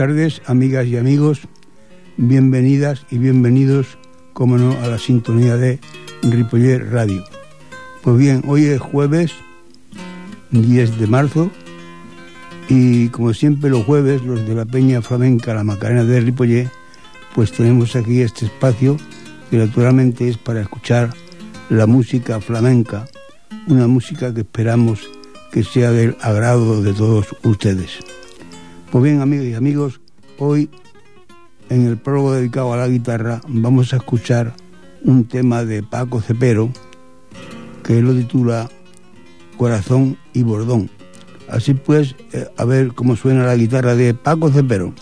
Tardes, amigas y amigos. Bienvenidas y bienvenidos, como no, a la sintonía de Ripollet Radio. Pues bien, hoy es jueves 10 de marzo y como siempre los jueves, los de la Peña Flamenca, la Macarena de Ripollet, pues tenemos aquí este espacio que naturalmente es para escuchar la música flamenca, una música que esperamos que sea del agrado de todos ustedes. Pues bien, amigos y amigos, hoy en el prólogo dedicado a la guitarra vamos a escuchar un tema de Paco Cepero que lo titula Corazón y Bordón. Así pues, eh, a ver cómo suena la guitarra de Paco Cepero.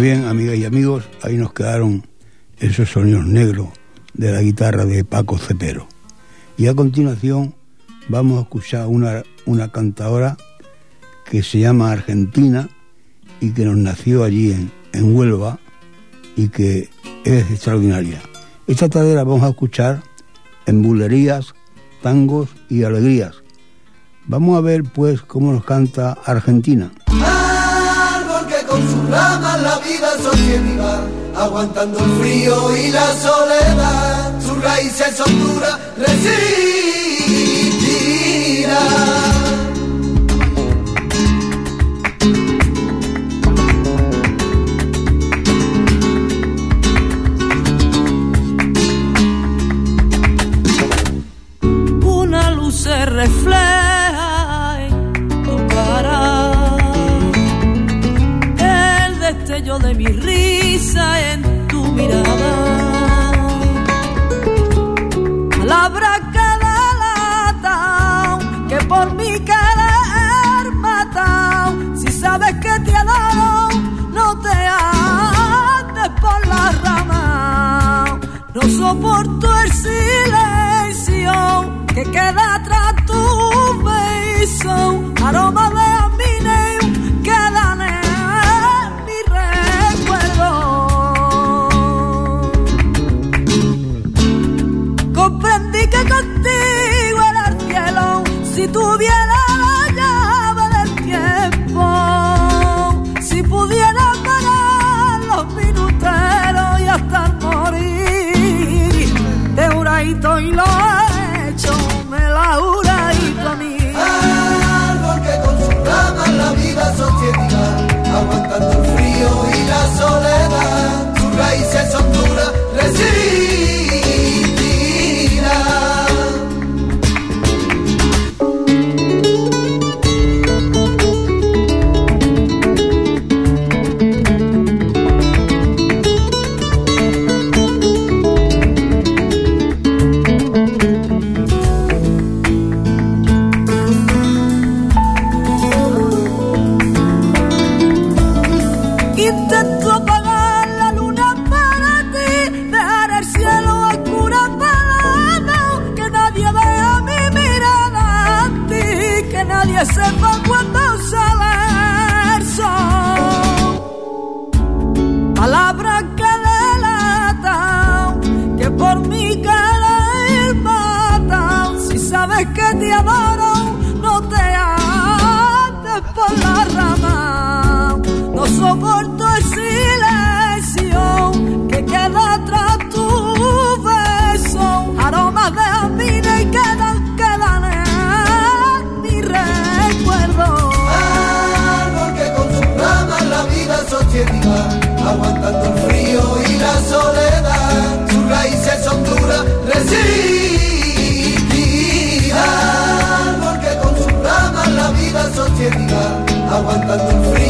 Bien, amigas y amigos, ahí nos quedaron esos sonidos negros de la guitarra de Paco Cepero. Y a continuación vamos a escuchar una, una cantadora que se llama Argentina y que nos nació allí en, en Huelva y que es extraordinaria. Esta tarde la vamos a escuchar en bulerías, tangos y alegrías. Vamos a ver pues cómo nos canta Argentina. Aguantando el frío y la soledad, sus raíces son duras, resistirán. refleja de mi risa en tu mirada. Palabra que delata que por mi querer matado. Si sabes que te adoro, no te andes por la rama. No soporto el silencio que queda atrás tu beso, aroma de aguantando el frío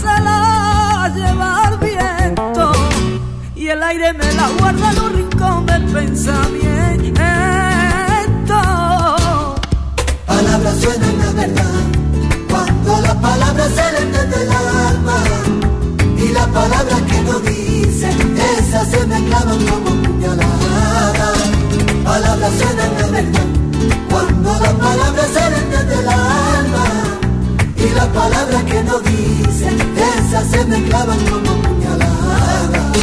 se la lleva el viento y el aire me la guarda en un rincón del pensamiento. Palabras suenan la verdad cuando las palabras salen desde el alma y las palabras que no dicen esas se me clavan como puñaladas. Palabras suenan la verdad cuando las palabras salen desde el alma y las palabras que no dicen, esas se me clavan como puñaladas.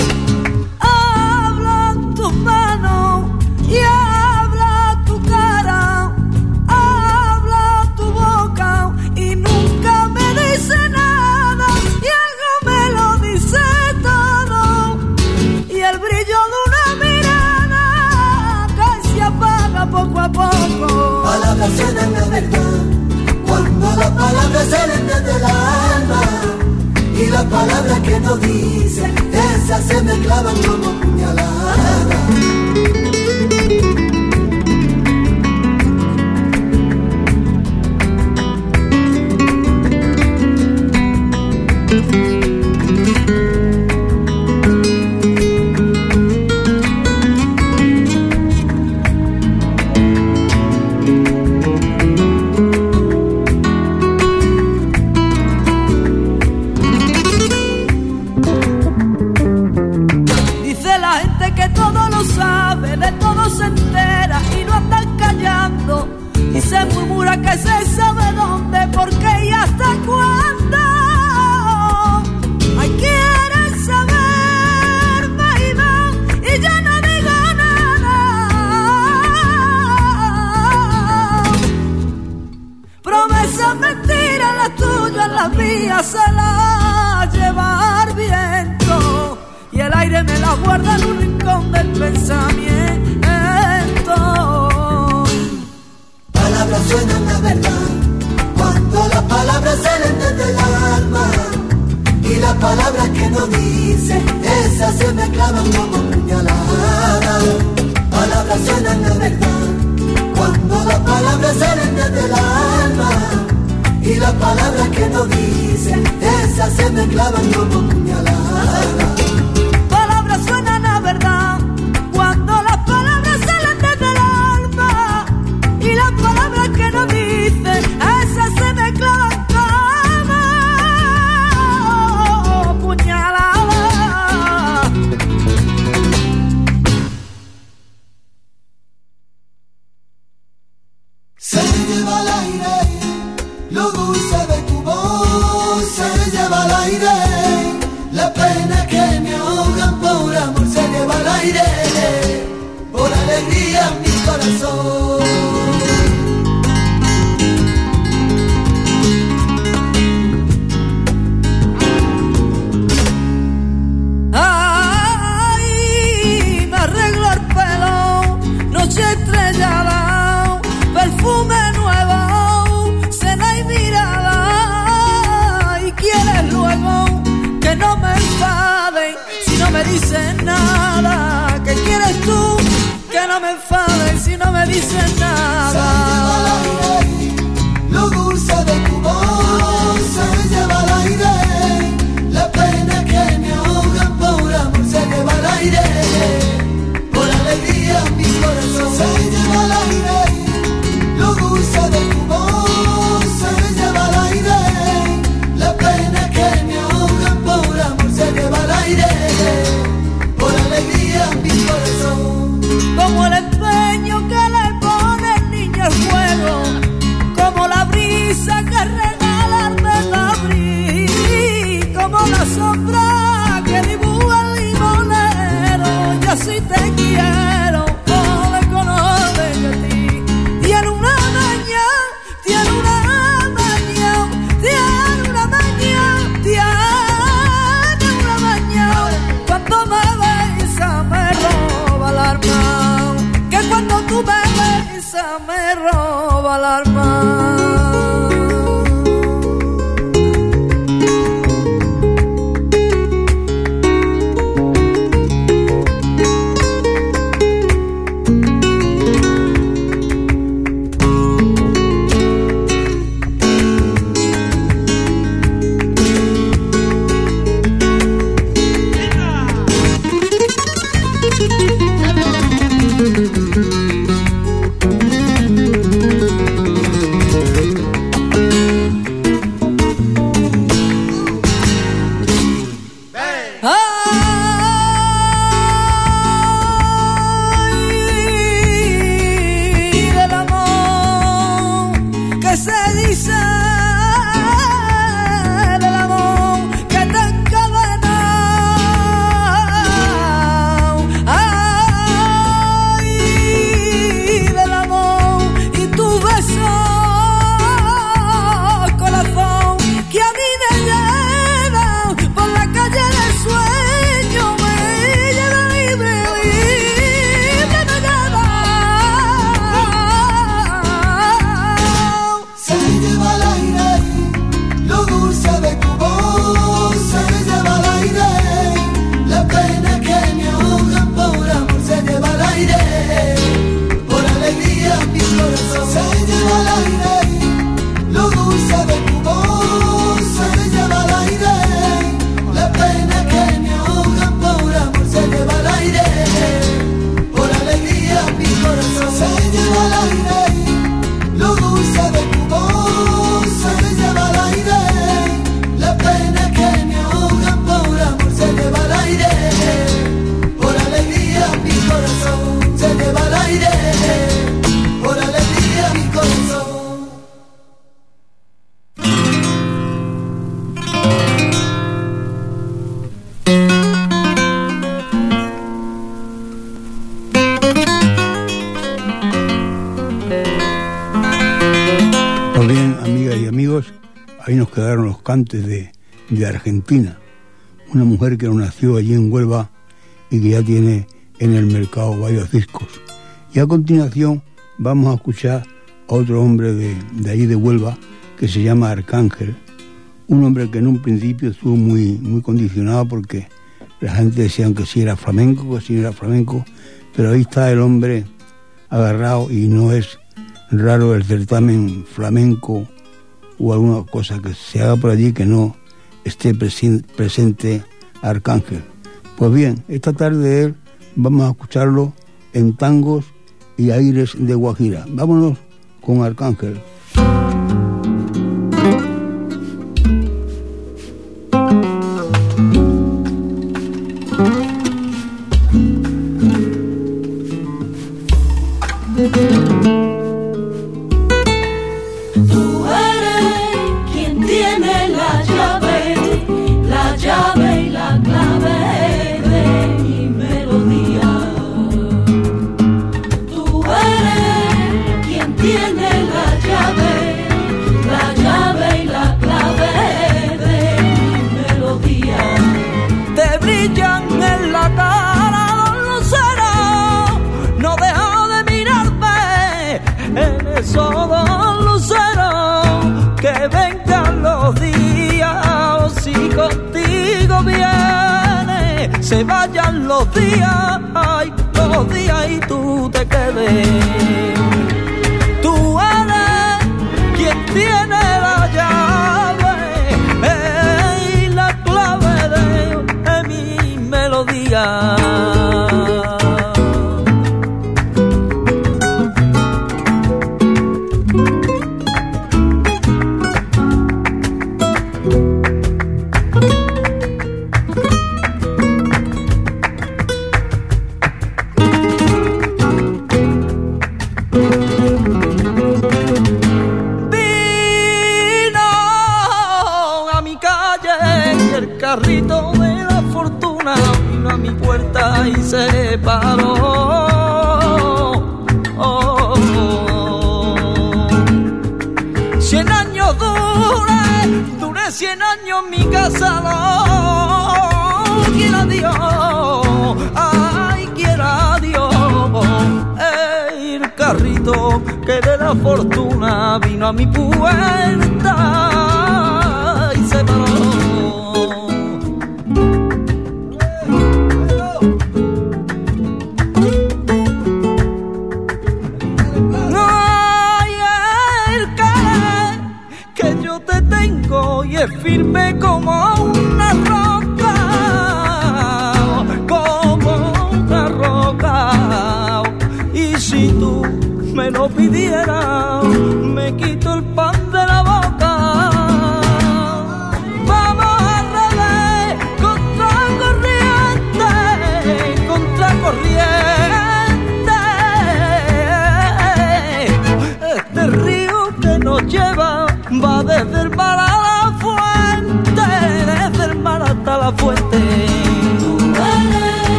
Habla tu mano y habla tu cara, habla tu boca y nunca me dice nada y algo me lo dice todo y el brillo de una mirada que se apaga poco a poco. Palabras suenan la verdad salen desde la alma y las palabras que no dicen, esas se me clavan como puñaladas. So. De, Argentina. Una mujer que nació allí en Huelva y que ya tiene en el mercado varios discos. Y a continuación vamos a escuchar a otro hombre de, de ahí de Huelva que se llama Arcángel. Un hombre que en un principio estuvo muy, muy condicionado porque la gente decía que si era flamenco, que si era flamenco, pero ahí está el hombre agarrado y no es raro el certamen flamenco o alguna cosa que se haga por allí que no esté presente Arcángel. Pues bien, esta tarde vamos a escucharlo en tangos y aires de Guajira. Vámonos con Arcángel. separó. Oh, oh. Cien años dure, dure cien años mi casa. Quiera Dios, ay, quiera Dios. El carrito que de la fortuna vino a mi puerta.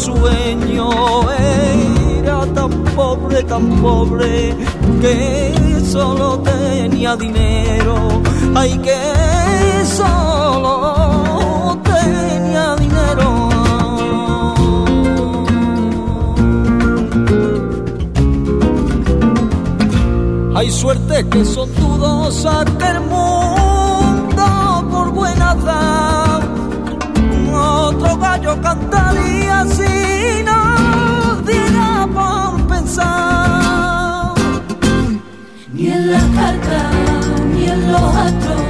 Sueño. Era tan pobre, tan pobre, que solo tenía dinero, ay que solo tenía dinero. Hay suerte que son dudosas que el mundo por buena da. Otro gallo cantaría si Ni en las cartas, ni en los astros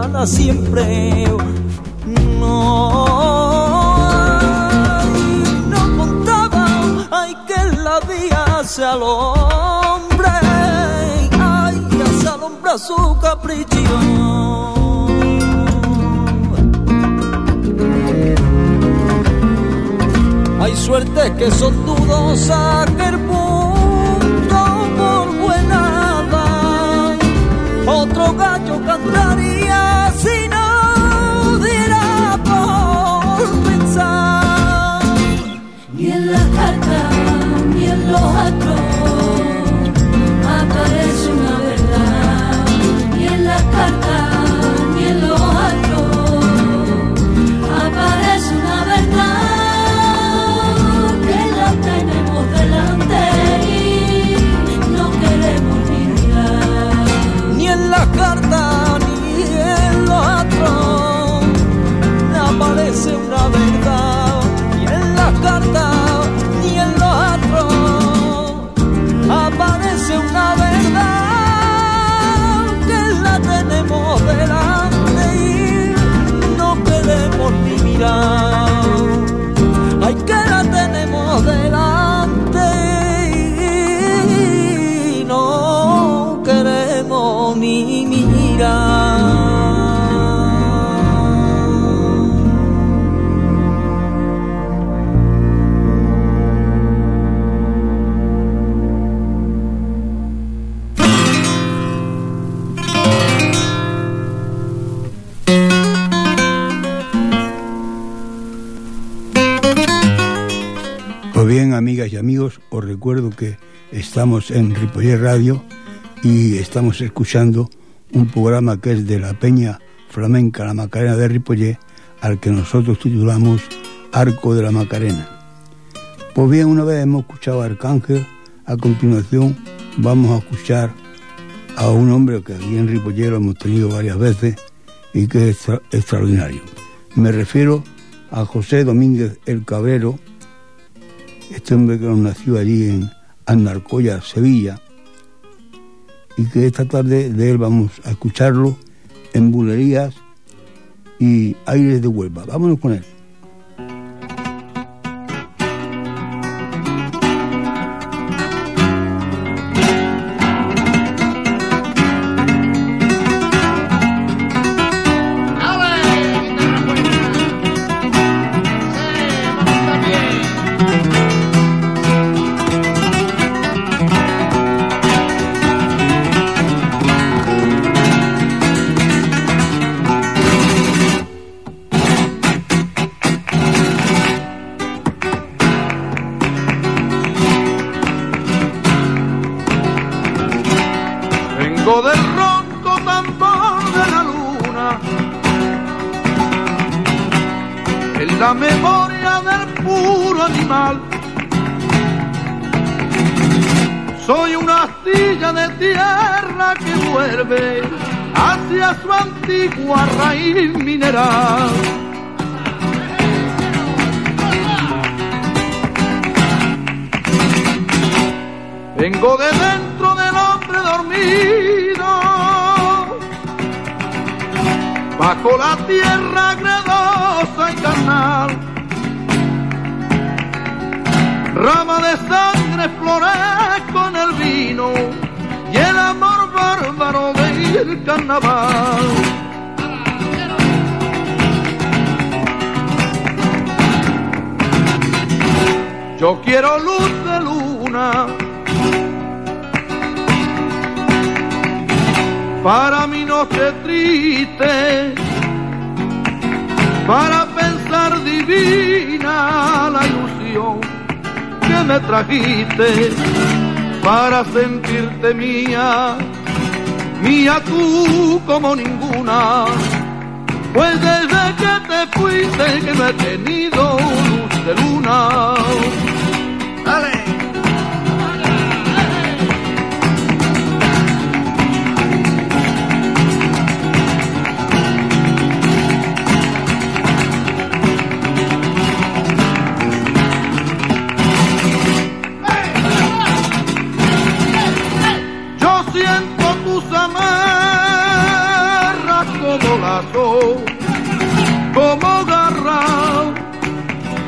gana siempre. No, no contaba, ay que la vida hacia al hombre, ay, hacia al hombre a su capricho. Hay suerte que son dudosas que el mundo por buena. Otro gallo ni estamos en Ripollet Radio y estamos escuchando un programa que es de la Peña Flamenca La Macarena de Ripollet, al que nosotros titulamos Arco de la Macarena. Pues bien, una vez hemos escuchado a Arcángel, a continuación vamos a escuchar a un hombre que aquí en Ripollet lo hemos tenido varias veces y que es extra- extraordinario. Me refiero a José Domínguez el Cabrero, este hombre que nació allí en Andarcoya, Sevilla, y que esta tarde de él vamos a escucharlo en Bulerías y Aires de Huelva. Vámonos con él. Antigua raíz mineral. Vengo de dentro del hombre dormido, bajo la tierra gredosa y carnal. Rama de sangre florezco en el vino y el amor bárbaro del carnaval. Yo quiero luz de luna para mi noche triste, para pensar divina la ilusión que me trajiste, para sentirte mía, mía tú como ninguna. Pues desde que te fuiste que no he tenido luz de luna. ¡Dale!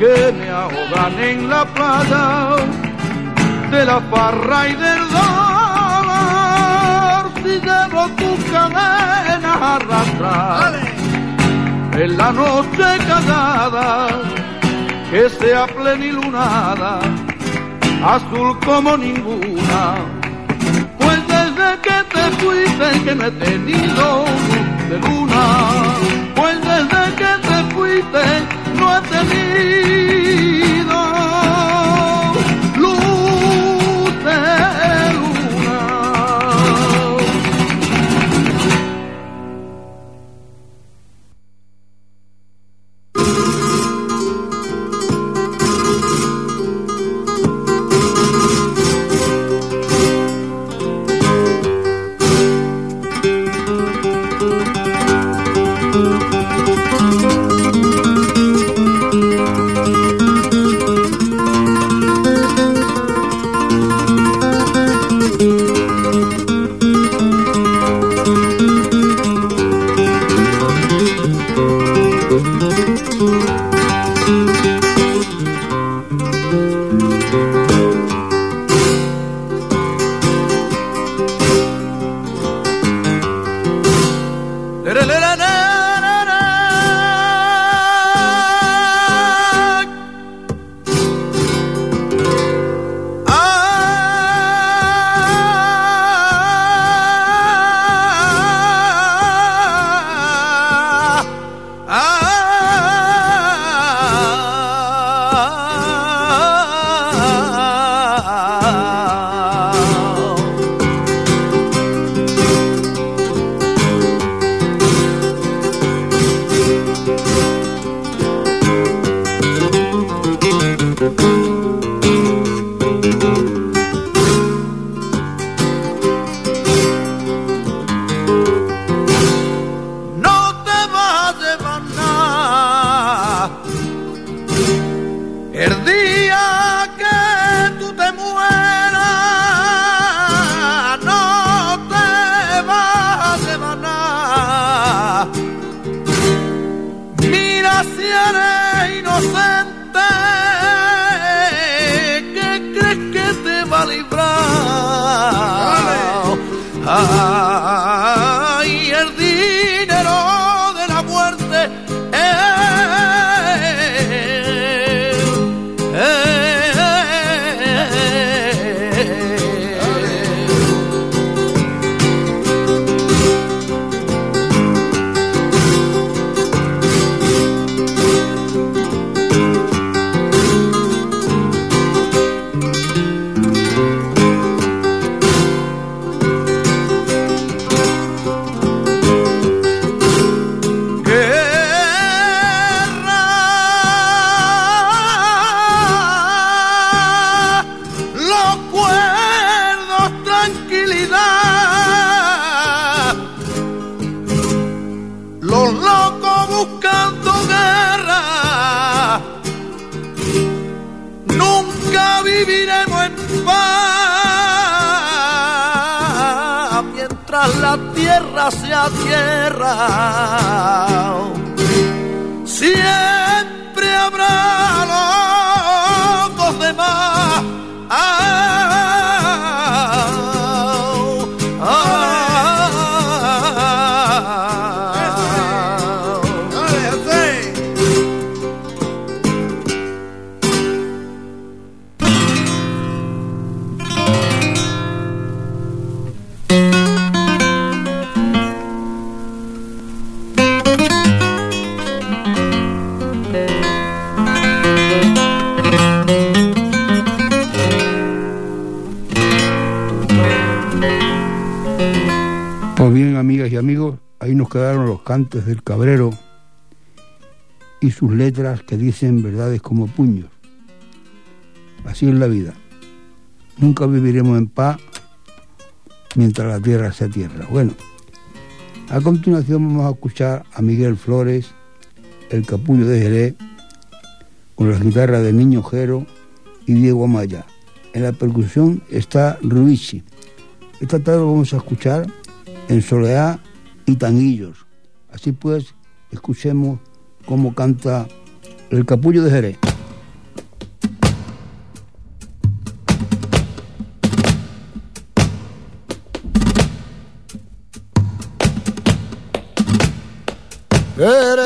Que me ahogan en la playa de la farra y del dolor. Si llevo tus cadenas arrastrar en la noche callada que sea plenilunada, azul como ninguna. Pues desde que te fuiste que no he tenido luz de luna. Pues desde que te fuiste no sea tierra. Siempre habrá cantes del cabrero y sus letras que dicen verdades como puños. Así es la vida. Nunca viviremos en paz mientras la tierra sea tierra. Bueno, a continuación vamos a escuchar a Miguel Flores, el capullo de Jerez, con las guitarras de Niño Jero y Diego Amaya. En la percusión está Ruichi. Esta tarde vamos a escuchar en Soleá y Tanguillos. Así pues, escuchemos cómo canta el capullo de Jerez. Ere,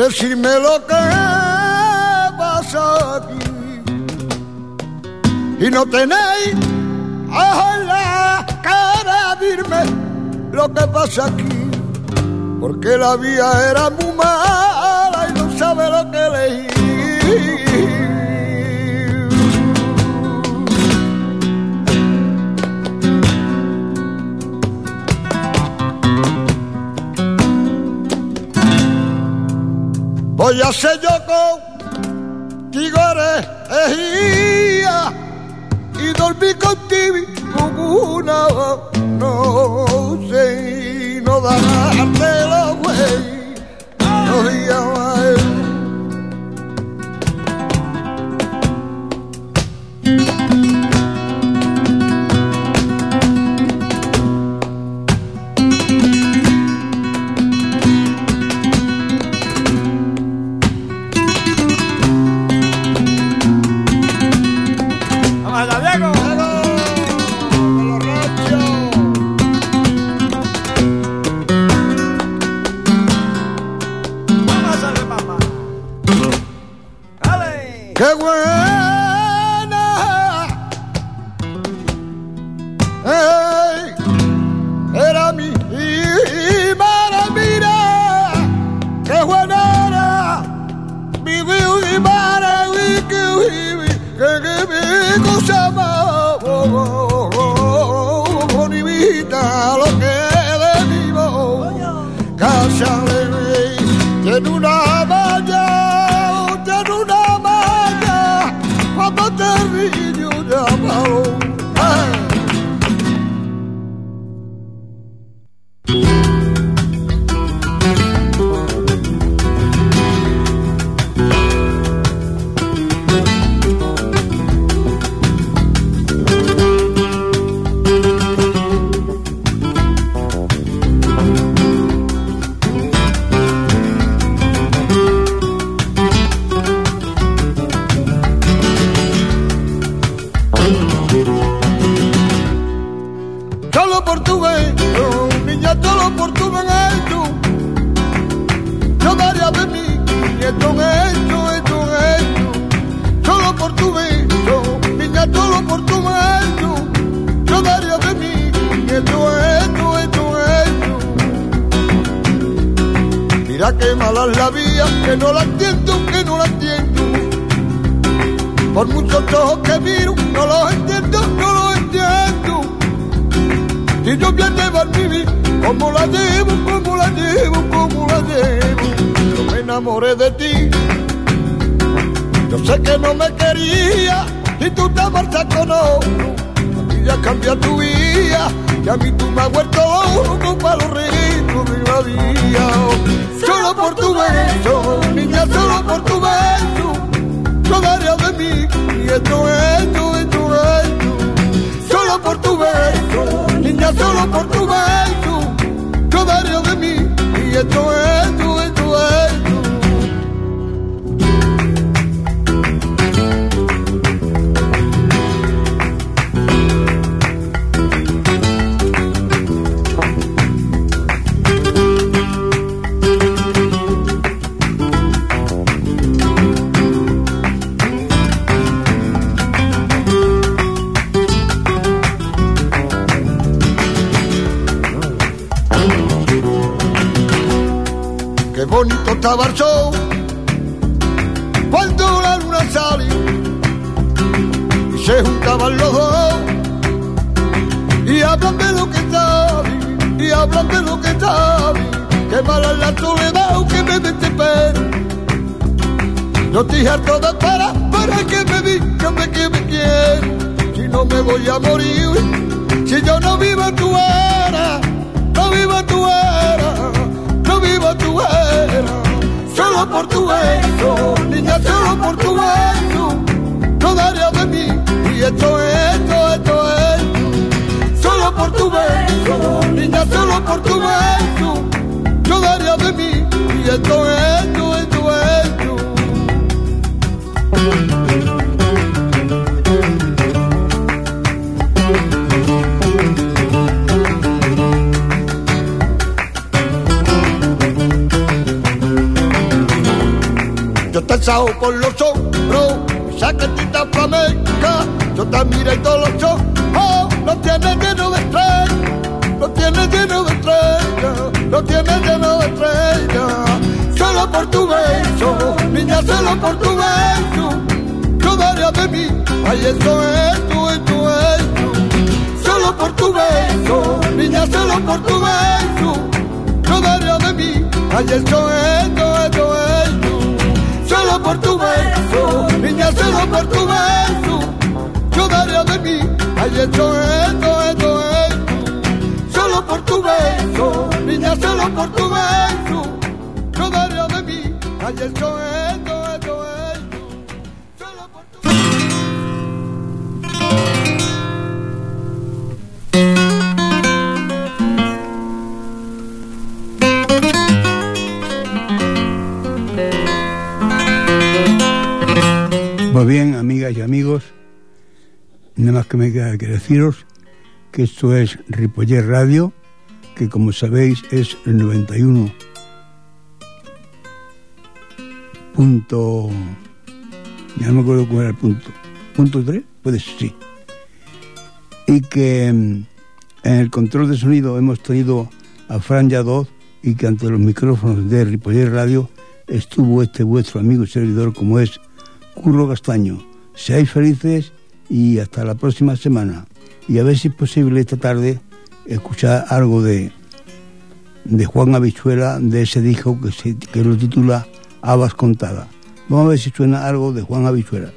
Decirme lo que pasa aquí y no tenéis a la cara dirme lo que pasa aquí. Porque la vía era muy mala Voy a hacer yo contigo herejía y dormí contigo una noche y no darte los güey. No mi cosa más bonita, lo y tú te marchas con otro. A ti ya cambia tu vida y a mí tú me has vuelto loco para los ritmos de la vida. Solo por tu beso, niña, solo por tu beso, yo daría de mí y esto, esto, esto, esto. Solo por tu beso, niña, solo por tu beso, yo daría de mí y esto, esto, esto. Estaba el cuando la luna sale y se juntaban los dos. Y hablan de lo que saben y hablan de lo que saben. Que mala la soledad que me desespera no estoy harto de esperar para que me digan que me quieren. Si no me voy a morir si yo no vivo en tu era no vivo en tu era no vivo tu era, solo por tu beso, niña, solo por tu beso, no daría de mí, y esto, esto, esto, esto, Saco por los hombros, saquetita flamenca, yo te miro y todos los ojos, oh, lo tienes lleno de estrellas, lo tienes lleno de estrellas, lo tienes lleno de estrellas, solo por tu beso, niña, solo por tu beso, yo daría de mí, ay, esto, esto, esto, esto, solo por tu beso, niña, solo por tu beso, yo daría de mí, ay, esto, esto, esto, esto solo solo por tu beso, yo daría de mí, ay, esto, esto, esto, esto, solo por tu beso, niña, solo por tu beso, yo daría de mí, ay, esto, esto, esto, que me queda que deciros que esto es Ripollet Radio, que como sabéis es el 91 punto ya no me acuerdo cuál era el punto punto 3 puede ser sí y que mm, en el control de sonido hemos tenido a Fran Yadoz y que ante los micrófonos de Ripollet Radio estuvo este vuestro amigo y servidor como es Curro Castaño. Seáis felices y hasta la próxima semana. Y a ver si es posible esta tarde escuchar algo de, de Juan Habichuela, de ese disco que, se, que lo titula Habas Contada. Vamos a ver si suena algo de Juan Habichuela.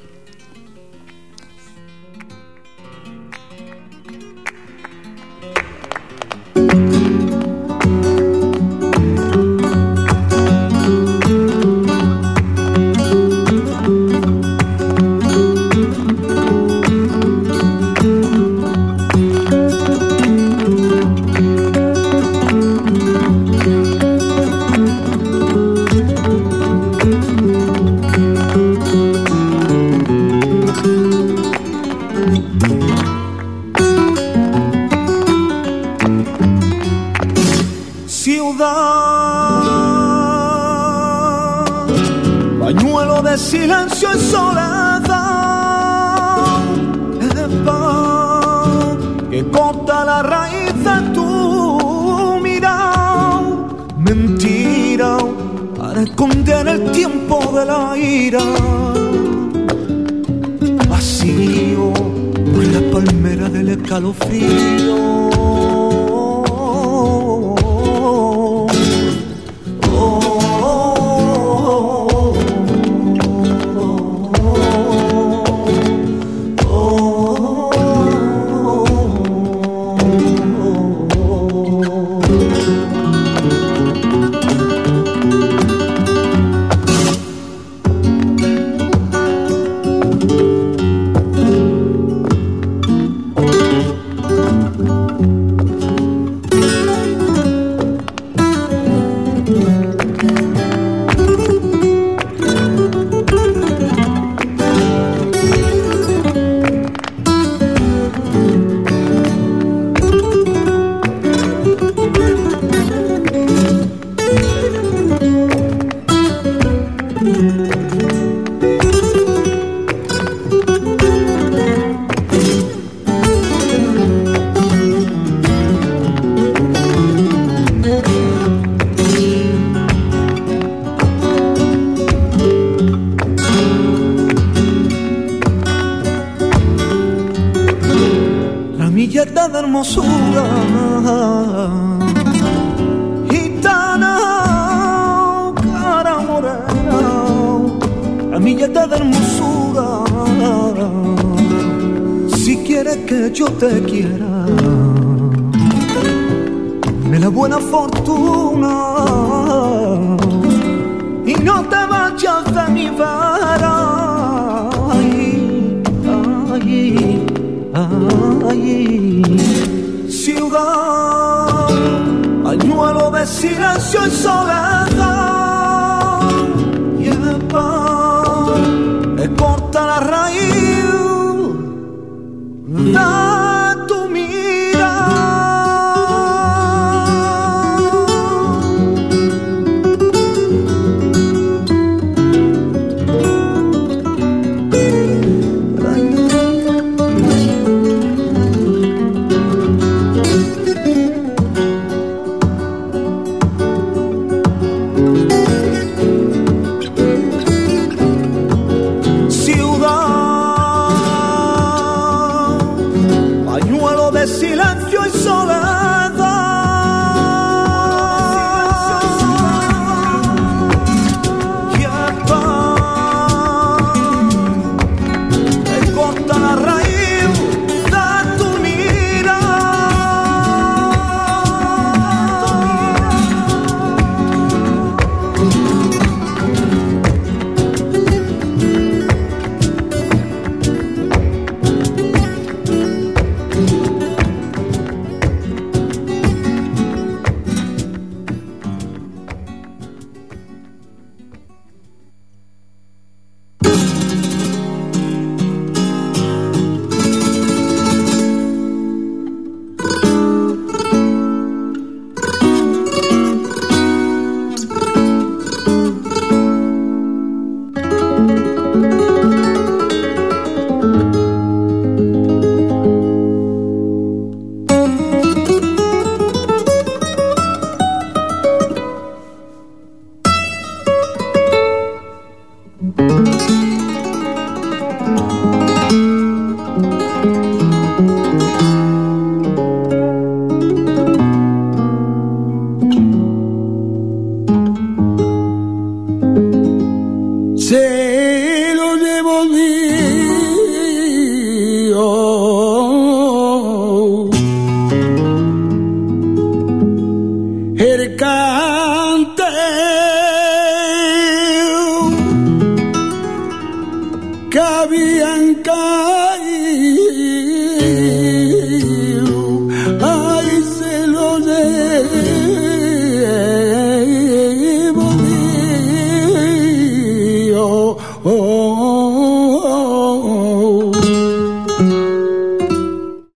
condena el tiempo de la ira. Vacío por la palmera del escalofrío. Milleta de hermosura. Si quieres que yo te quiera Dame la buena fortuna. Y no te vayas de mi vera Ay, ay, ay, ciudad, pañuelo de silencio y soledad,